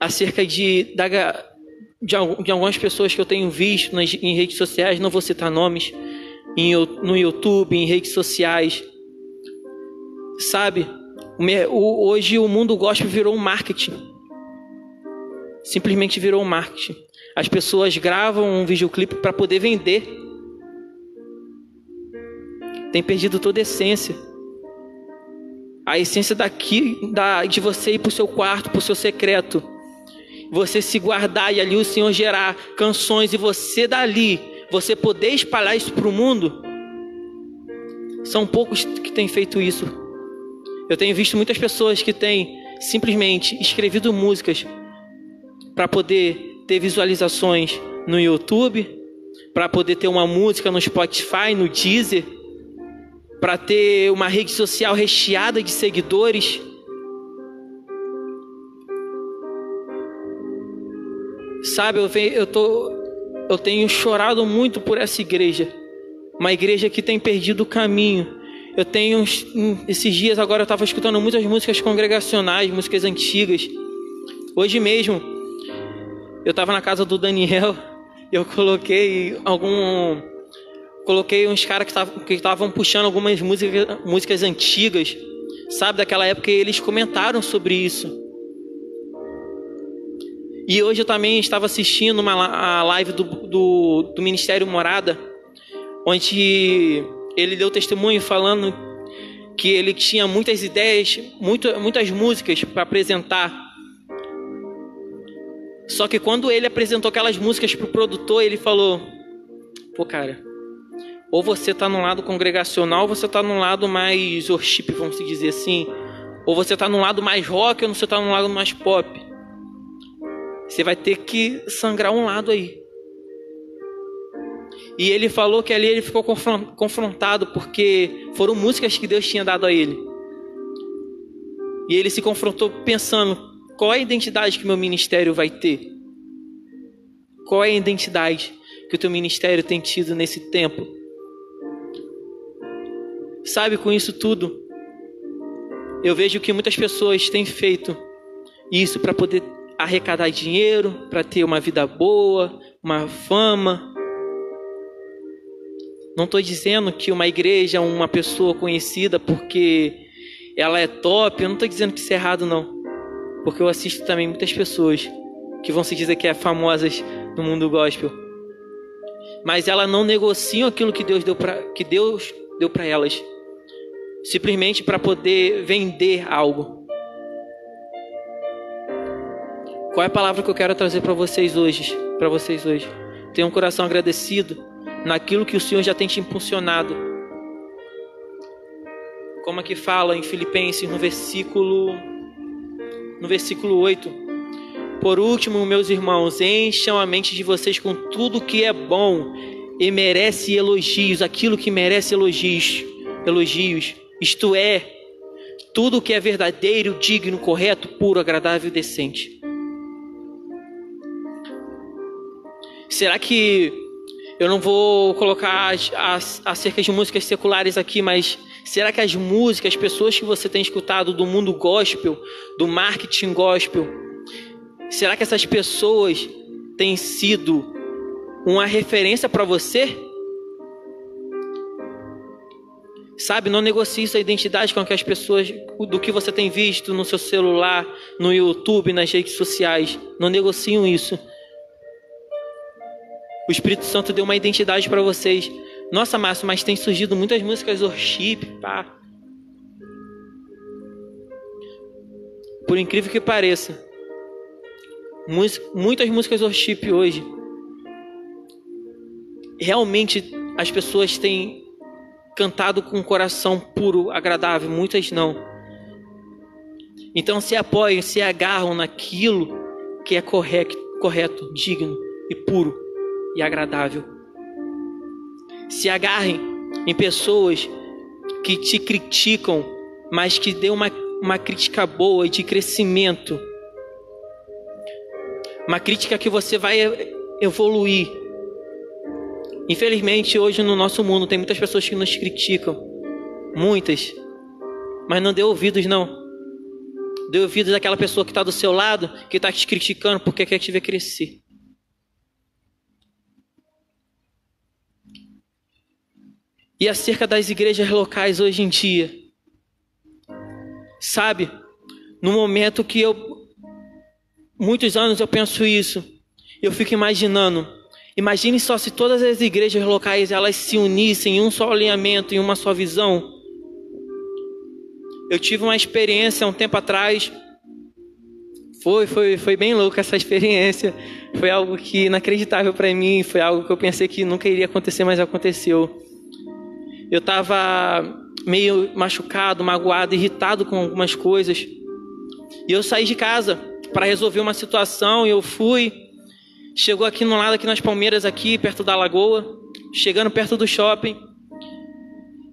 acerca de da, de, algumas pessoas que eu tenho visto nas, em redes sociais, não vou citar nomes, em, no YouTube, em redes sociais. Sabe, o, hoje o mundo gospel virou um marketing. Simplesmente virou um marketing. As pessoas gravam um videoclipe para poder vender. Tem perdido toda a essência. A essência daqui, da, de você ir para o seu quarto, para o seu secreto você se guardar e ali o Senhor gerar canções e você dali, você poder espalhar isso para o mundo, são poucos que têm feito isso. Eu tenho visto muitas pessoas que têm simplesmente escrevido músicas para poder ter visualizações no YouTube, para poder ter uma música no Spotify, no Deezer, para ter uma rede social recheada de seguidores Sabe, eu, venho, eu, tô, eu tenho chorado muito por essa igreja. Uma igreja que tem perdido o caminho. Eu tenho, esses dias agora eu estava escutando muitas músicas congregacionais, músicas antigas. Hoje mesmo, eu estava na casa do Daniel, [LAUGHS] eu coloquei algum. Coloquei uns caras que estavam puxando algumas músicas, músicas antigas, sabe, daquela época, e eles comentaram sobre isso. E hoje eu também estava assistindo uma a live do, do, do Ministério Morada, onde ele deu testemunho falando que ele tinha muitas ideias, muito, muitas músicas para apresentar. Só que quando ele apresentou aquelas músicas para o produtor, ele falou: Pô, cara, ou você está no lado congregacional, ou você está no lado mais worship, vamos dizer assim. Ou você está no lado mais rock, ou você está no lado mais pop. Você vai ter que sangrar um lado aí. E ele falou que ali ele ficou confrontado porque foram músicas que Deus tinha dado a ele. E ele se confrontou pensando: qual é a identidade que meu ministério vai ter? Qual é a identidade que o teu ministério tem tido nesse tempo? Sabe, com isso tudo, eu vejo que muitas pessoas têm feito isso para poder arrecadar dinheiro, para ter uma vida boa, uma fama. Não estou dizendo que uma igreja, uma pessoa conhecida porque ela é top, eu não estou dizendo que isso é errado, não. Porque eu assisto também muitas pessoas que vão se dizer que é famosas no mundo gospel. Mas elas não negociam aquilo que Deus deu para que Deus deu para elas. Simplesmente para poder vender algo. Qual é a palavra que eu quero trazer para vocês hoje? Para vocês hoje. Tenha um coração agradecido naquilo que o Senhor já tem te impulsionado. Como aqui fala em Filipenses no versículo no versículo 8. Por último, meus irmãos, encham a mente de vocês com tudo que é bom e merece elogios, aquilo que merece elogios, elogios. Isto é, tudo que é verdadeiro, digno, correto, puro, agradável e decente. Será que eu não vou colocar as, acerca de músicas seculares aqui, mas será que as músicas, as pessoas que você tem escutado do mundo gospel, do marketing gospel, será que essas pessoas têm sido uma referência para você? Sabe, não negocie sua identidade com as pessoas do que você tem visto no seu celular, no YouTube, nas redes sociais. Não negociam isso. O Espírito Santo deu uma identidade para vocês. Nossa, Márcio, mas tem surgido muitas músicas worship, pá. Por incrível que pareça, muitas músicas worship hoje, realmente as pessoas têm cantado com um coração puro, agradável, muitas não. Então se apoiam, se agarram naquilo que é correto, correto, digno e puro e agradável. Se agarrem em pessoas que te criticam, mas que dê uma, uma crítica boa e de crescimento. Uma crítica que você vai evoluir. Infelizmente, hoje no nosso mundo tem muitas pessoas que nos criticam. Muitas. Mas não dê ouvidos, não. Dê ouvidos àquela pessoa que está do seu lado, que está te criticando porque quer te ver crescer. E acerca das igrejas locais hoje em dia. Sabe, no momento que eu, muitos anos eu penso isso, eu fico imaginando, imagine só se todas as igrejas locais elas se unissem em um só alinhamento, em uma só visão. Eu tive uma experiência um tempo atrás, foi, foi, foi bem louca essa experiência. Foi algo que inacreditável para mim, foi algo que eu pensei que nunca iria acontecer, mas aconteceu eu estava meio machucado, magoado, irritado com algumas coisas. E eu saí de casa para resolver uma situação e eu fui. Chegou aqui no lado, aqui nas Palmeiras, aqui perto da lagoa, chegando perto do shopping.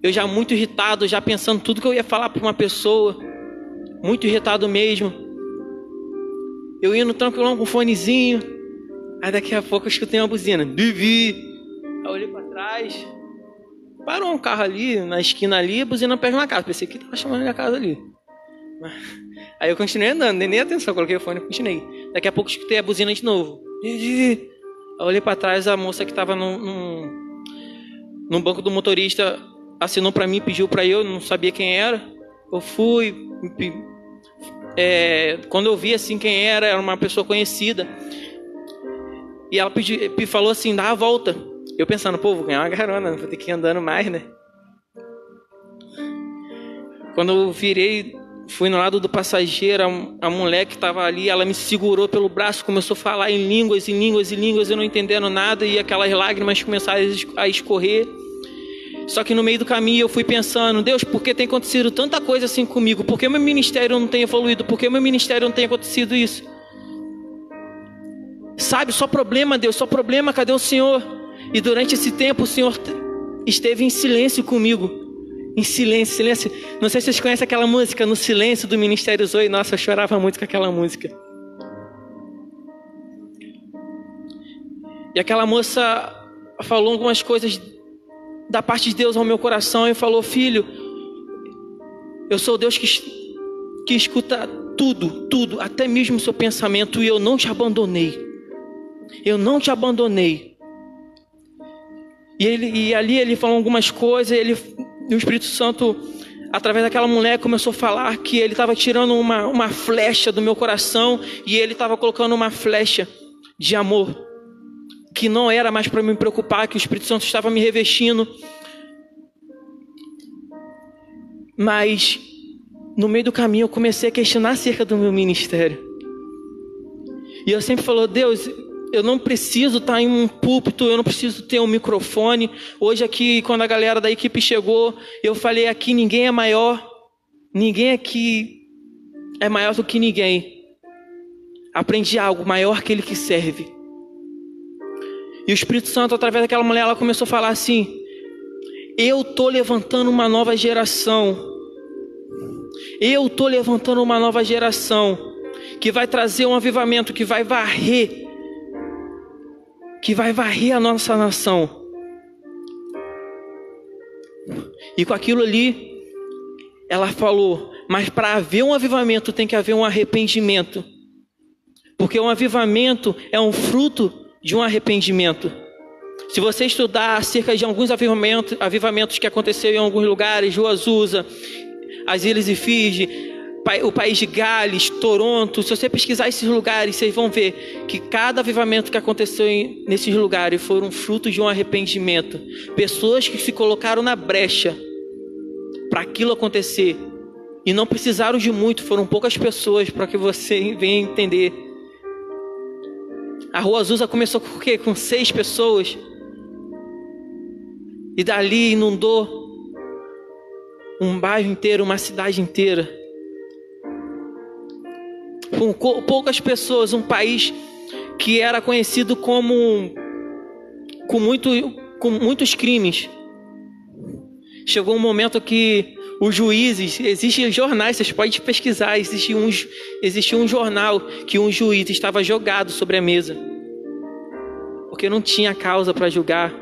Eu já muito irritado, já pensando tudo que eu ia falar para uma pessoa, muito irritado mesmo. Eu indo tranquilão com um fonezinho, aí daqui a pouco eu escutei uma buzina, Vivi. Aí eu olhei para trás, Parou um carro ali, na esquina ali, buzina perto na casa. Pensei que tava chamando minha casa ali. [LAUGHS] Aí eu continuei andando, nem, nem atenção, coloquei o fone e continuei. Daqui a pouco escutei a buzina de novo. Eu olhei para trás, a moça que estava no, no, no, banco do motorista assinou para mim, pediu para eu, não sabia quem era. Eu fui, é, quando eu vi assim quem era, era uma pessoa conhecida. E ela pediu, falou assim: dá a volta. Eu pensando, pô, vou ganhar uma carona, vou ter que ir andando mais, né? Quando eu virei, fui no lado do passageiro, a, a mulher que estava ali, ela me segurou pelo braço, começou a falar em línguas, em línguas, em línguas, eu não entendendo nada, e aquelas lágrimas começaram a escorrer. Só que no meio do caminho eu fui pensando, Deus, por que tem acontecido tanta coisa assim comigo? Por que meu ministério não tem evoluído? Por que meu ministério não tem acontecido isso? Sabe, só problema, Deus, só problema, cadê o Senhor? E durante esse tempo o Senhor esteve em silêncio comigo. Em silêncio, silêncio. Não sei se vocês conhecem aquela música, No Silêncio do Ministério Zoe. Nossa, eu chorava muito com aquela música. E aquela moça falou algumas coisas da parte de Deus ao meu coração e falou: Filho, eu sou Deus que, que escuta tudo, tudo, até mesmo o seu pensamento, e eu não te abandonei. Eu não te abandonei. E, ele, e ali ele falou algumas coisas, ele, o Espírito Santo, através daquela mulher, começou a falar que ele estava tirando uma, uma flecha do meu coração e ele estava colocando uma flecha de amor que não era mais para me preocupar, que o Espírito Santo estava me revestindo. Mas no meio do caminho eu comecei a questionar acerca do meu ministério. E eu sempre falou, Deus, eu não preciso estar em um púlpito, eu não preciso ter um microfone. Hoje aqui, quando a galera da equipe chegou, eu falei aqui ninguém é maior, ninguém aqui é maior do que ninguém. Aprendi algo maior que ele que serve. E o Espírito Santo, através daquela mulher, ela começou a falar assim: Eu tô levantando uma nova geração. Eu tô levantando uma nova geração que vai trazer um avivamento, que vai varrer, que vai varrer a nossa nação. E com aquilo ali, ela falou: Mas para haver um avivamento tem que haver um arrependimento. Porque um avivamento é um fruto de um arrependimento. Se você estudar acerca de alguns avivamentos, avivamentos que aconteceram em alguns lugares, Rua Azusa, as Ilhas e Fiji, o país de Gales, Toronto, se você pesquisar esses lugares, vocês vão ver que cada avivamento que aconteceu nesses lugares foram fruto de um arrependimento. Pessoas que se colocaram na brecha para aquilo acontecer. E não precisaram de muito, foram poucas pessoas para que você [LAUGHS] venha entender a Rua Azusa começou com o quê? Com seis pessoas. E dali inundou um bairro inteiro, uma cidade inteira. Com poucas pessoas, um país que era conhecido como com, muito, com muitos crimes. Chegou um momento que os juízes, existem jornais, vocês podem pesquisar, existia um, existia um jornal que um juiz estava jogado sobre a mesa, porque não tinha causa para julgar.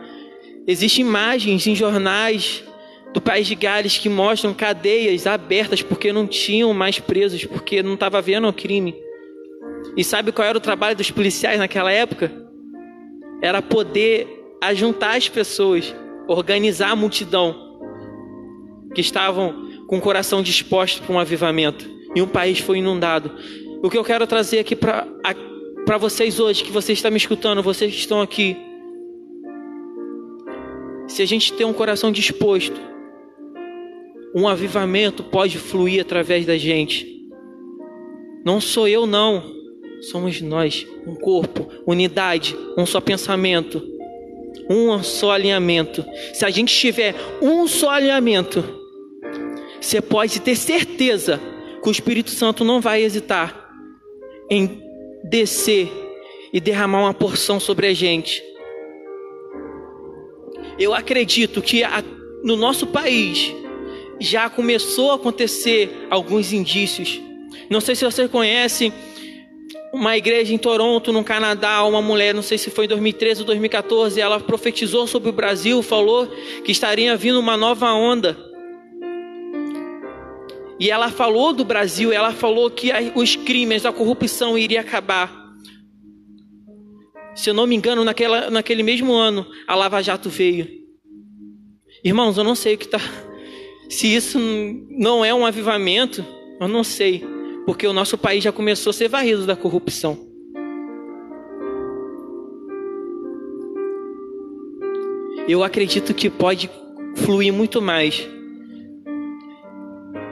Existem imagens em jornais do país de Gales que mostram cadeias abertas porque não tinham mais presos, porque não estava havendo o crime. E sabe qual era o trabalho dos policiais naquela época? Era poder ajuntar as pessoas, organizar a multidão que estavam com o coração disposto para um avivamento. E um país foi inundado. O que eu quero trazer aqui para vocês hoje, que vocês estão me escutando, vocês que estão aqui. Se a gente tem um coração disposto, um avivamento pode fluir através da gente. Não sou eu, não. Somos nós, um corpo, unidade, um só pensamento, um só alinhamento. Se a gente tiver um só alinhamento, você pode ter certeza que o Espírito Santo não vai hesitar em descer e derramar uma porção sobre a gente. Eu acredito que a, no nosso país já começou a acontecer alguns indícios. Não sei se você conhece uma igreja em Toronto, no Canadá, uma mulher, não sei se foi em 2013 ou 2014, ela profetizou sobre o Brasil, falou que estaria vindo uma nova onda e ela falou do Brasil, ela falou que os crimes, a corrupção iria acabar. Se eu não me engano, naquela, naquele mesmo ano, a Lava Jato veio. Irmãos, eu não sei o que está. Se isso não é um avivamento, eu não sei. porque o nosso país já começou a ser varrido da corrupção. Eu acredito que pode fluir muito mais.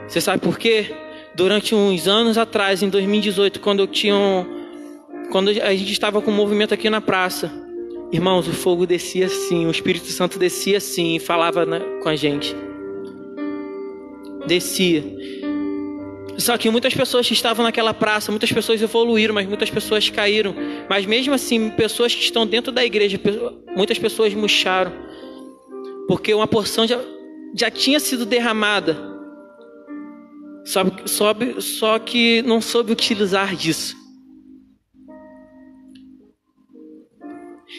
Você sabe por quê? Durante uns anos atrás, em 2018, quando eu tinha um, quando a gente estava com um movimento aqui na praça, irmãos, o fogo descia assim, o Espírito Santo descia assim e falava na, com a gente. Descia. Só que muitas pessoas que estavam naquela praça, muitas pessoas evoluíram, mas muitas pessoas caíram. Mas mesmo assim, pessoas que estão dentro da igreja, muitas pessoas murcharam. Porque uma porção já, já tinha sido derramada. Só, só, só que não soube utilizar disso.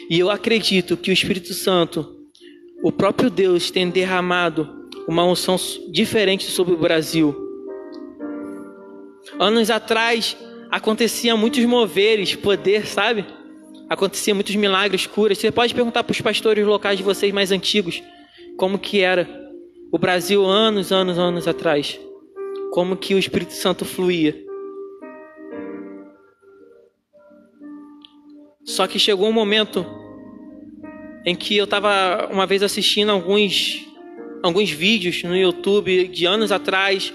E eu acredito que o Espírito Santo, o próprio Deus, tem derramado uma unção diferente sobre o Brasil. Anos atrás acontecia muitos moveres, poder, sabe? Acontecia muitos milagres, curas. Você pode perguntar para os pastores locais de vocês mais antigos como que era o Brasil anos, anos, anos atrás. Como que o Espírito Santo fluía. Só que chegou um momento em que eu estava uma vez assistindo alguns, alguns vídeos no YouTube de anos atrás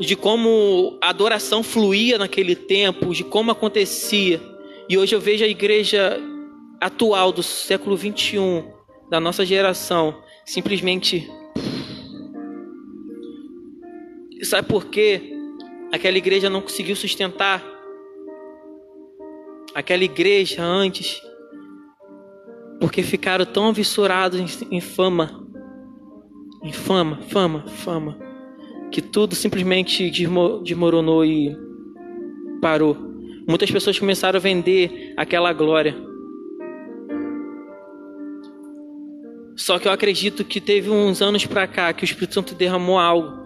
de como a adoração fluía naquele tempo, de como acontecia. E hoje eu vejo a igreja atual do século 21, da nossa geração, simplesmente. Sabe por quê? Aquela igreja não conseguiu sustentar. Aquela igreja antes porque ficaram tão vissurados em fama, em fama, fama, fama, que tudo simplesmente desmoronou e parou. Muitas pessoas começaram a vender aquela glória. Só que eu acredito que teve uns anos para cá que o Espírito Santo derramou algo.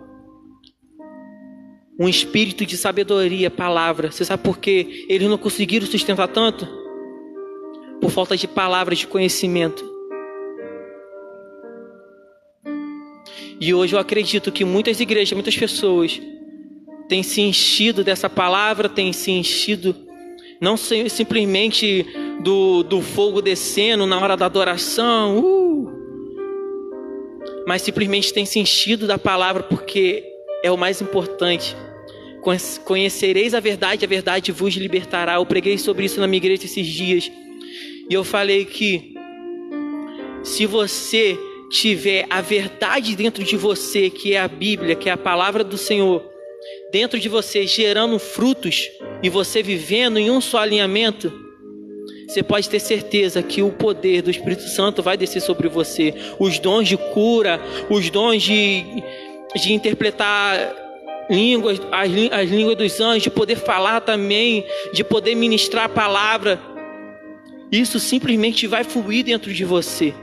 Um espírito de sabedoria, palavra. Você sabe por que eles não conseguiram sustentar tanto? por falta de palavras de conhecimento. E hoje eu acredito que muitas igrejas, muitas pessoas têm se enchido dessa palavra, têm se enchido não simplesmente do, do fogo descendo na hora da adoração, uh, mas simplesmente têm se enchido da palavra porque é o mais importante. Conhecereis a verdade, a verdade vos libertará. Eu preguei sobre isso na minha igreja esses dias. E eu falei que se você tiver a verdade dentro de você, que é a Bíblia, que é a palavra do Senhor, dentro de você gerando frutos e você vivendo em um só alinhamento, você pode ter certeza que o poder do Espírito Santo vai descer sobre você. Os dons de cura, os dons de, de interpretar línguas, as, as línguas dos anjos, de poder falar também, de poder ministrar a palavra isso simplesmente vai fluir dentro de você.